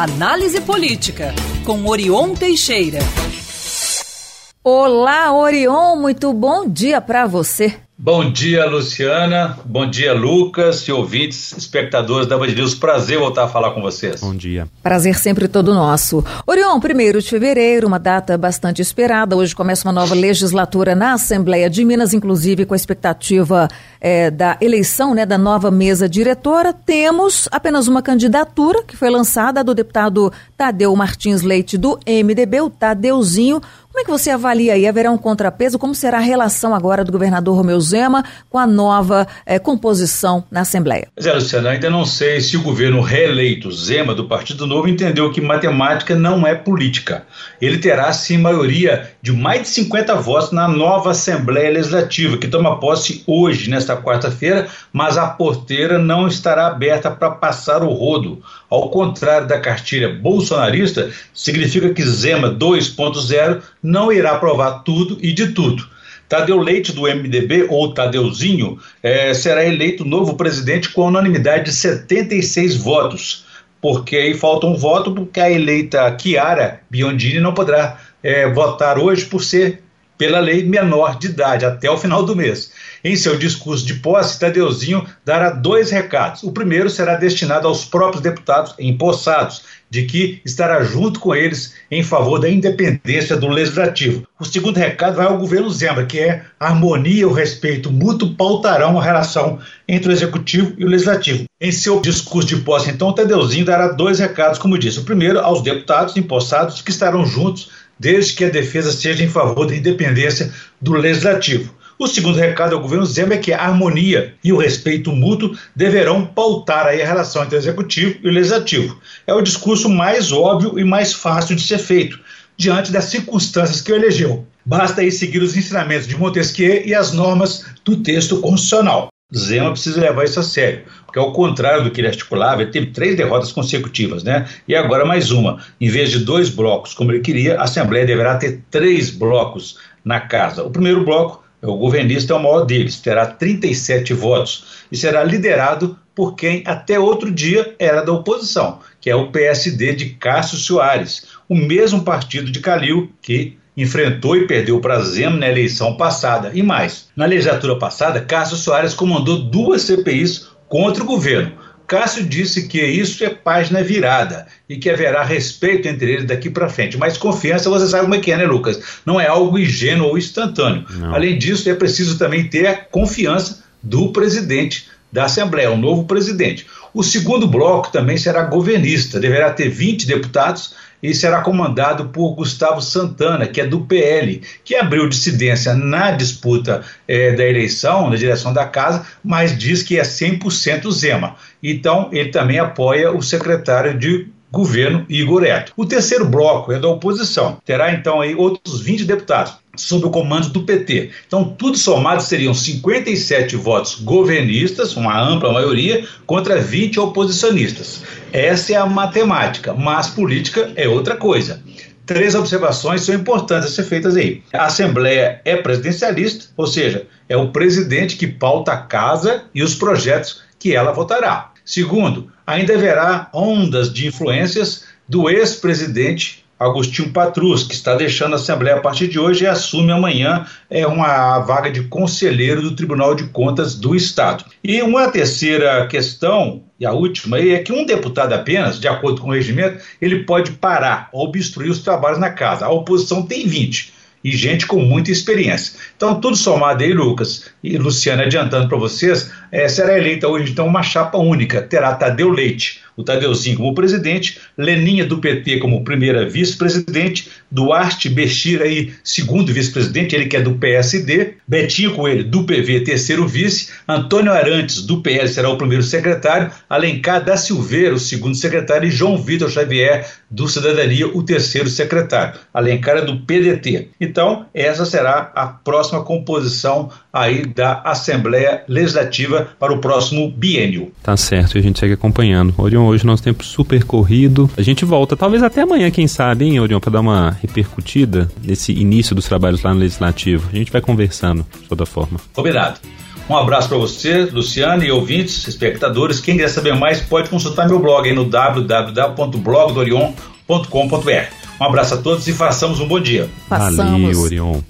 Análise Política, com Orion Teixeira. Olá, Orion, muito bom dia para você. Bom dia, Luciana. Bom dia, Lucas e ouvintes, espectadores da Band News. Prazer voltar a falar com vocês. Bom dia. Prazer sempre todo nosso. Orion, 1 de fevereiro, uma data bastante esperada. Hoje começa uma nova legislatura na Assembleia de Minas, inclusive com a expectativa é, da eleição né, da nova mesa diretora. Temos apenas uma candidatura que foi lançada do deputado Tadeu Martins Leite, do MDB, o Tadeuzinho. Como é que você avalia aí? Haverá um contrapeso? Como será a relação agora do governador Romeu Zema com a nova eh, composição na Assembleia? Pois é, Luciana, ainda não sei se o governo reeleito Zema do Partido Novo entendeu que matemática não é política. Ele terá, sim, maioria de mais de 50 votos na nova Assembleia Legislativa, que toma posse hoje, nesta quarta-feira, mas a porteira não estará aberta para passar o rodo. Ao contrário da cartilha bolsonarista, significa que Zema 2.0 não irá aprovar tudo e de tudo. Tadeu Leite, do MDB, ou Tadeuzinho, é, será eleito novo presidente com unanimidade de 76 votos, porque aí falta um voto, porque a eleita Chiara Biondini não poderá é, votar hoje por ser, pela lei, menor de idade, até o final do mês. Em seu discurso de posse, Tadeuzinho dará dois recados. O primeiro será destinado aos próprios deputados empossados, de que estará junto com eles em favor da independência do legislativo. O segundo recado vai ao governo Zema, que é harmonia e o respeito mútuo pautarão a relação entre o executivo e o legislativo. Em seu discurso de posse, então, Tadeuzinho dará dois recados, como disse. O primeiro aos deputados empossados que estarão juntos desde que a defesa seja em favor da independência do legislativo. O segundo recado ao governo Zema é que a harmonia e o respeito mútuo deverão pautar a relação entre o executivo e o legislativo. É o discurso mais óbvio e mais fácil de ser feito, diante das circunstâncias que o elegeu. Basta aí seguir os ensinamentos de Montesquieu e as normas do texto constitucional. Zema precisa levar isso a sério, porque ao contrário do que ele articulava, ele teve três derrotas consecutivas, né? E agora mais uma. Em vez de dois blocos, como ele queria, a Assembleia deverá ter três blocos na casa. O primeiro bloco o governista é o maior deles, terá 37 votos e será liderado por quem até outro dia era da oposição, que é o PSD de Cássio Soares, o mesmo partido de Calil que enfrentou e perdeu para Zema na eleição passada. E mais, na legislatura passada, Cássio Soares comandou duas CPIs contra o governo Cássio disse que isso é página virada e que haverá respeito entre eles daqui para frente. Mas confiança, você sabe como é que é, né, Lucas? Não é algo ingênuo ou instantâneo. Não. Além disso, é preciso também ter a confiança do presidente da Assembleia, o novo presidente. O segundo bloco também será governista, deverá ter 20 deputados e será comandado por Gustavo Santana, que é do PL, que abriu dissidência na disputa é, da eleição, na direção da casa, mas diz que é 100% Zema. Então, ele também apoia o secretário de governo Igor Eto. O terceiro bloco é da oposição. Terá então aí outros 20 deputados sob o comando do PT. Então, tudo somado seriam 57 votos governistas, uma ampla maioria, contra 20 oposicionistas. Essa é a matemática, mas política é outra coisa. Três observações são importantes a ser feitas aí. A Assembleia é presidencialista, ou seja, é o presidente que pauta a casa e os projetos que ela votará. Segundo, ainda haverá ondas de influências do ex-presidente Agostinho Patrus, que está deixando a Assembleia a partir de hoje e assume amanhã é, uma vaga de conselheiro do Tribunal de Contas do Estado. E uma terceira questão, e a última, é que um deputado apenas, de acordo com o regimento, ele pode parar ou obstruir os trabalhos na casa. A oposição tem 20 e gente com muita experiência. Então, tudo somado aí, Lucas e Luciana, adiantando para vocês, é, será eleita hoje então uma chapa única. Terá Tadeu Leite, o Tadeuzinho como presidente, Leninha do PT como primeira vice-presidente, Duarte Bexira aí segundo vice-presidente, ele que é do PSD, Betinho Coelho do PV terceiro vice, Antônio Arantes do PL será o primeiro secretário, Alencar da Silveira o segundo secretário e João Vitor Xavier do Cidadania o terceiro secretário. Alencar é do PDT. Então, essa será a próxima composição aí da Assembleia Legislativa para o próximo biênio. Tá certo, a gente segue acompanhando. Orion, Hoje nosso tempo super corrido. A gente volta, talvez até amanhã, quem sabe, hein, Orion, para dar uma repercutida nesse início dos trabalhos lá no Legislativo. A gente vai conversando de toda forma. Combinado. Um abraço para você, Luciano, e ouvintes, espectadores. Quem quiser saber mais, pode consultar meu blog aí no www.blogdorion.com.br. Um abraço a todos e façamos um bom dia. Façamos. Valeu, Orion.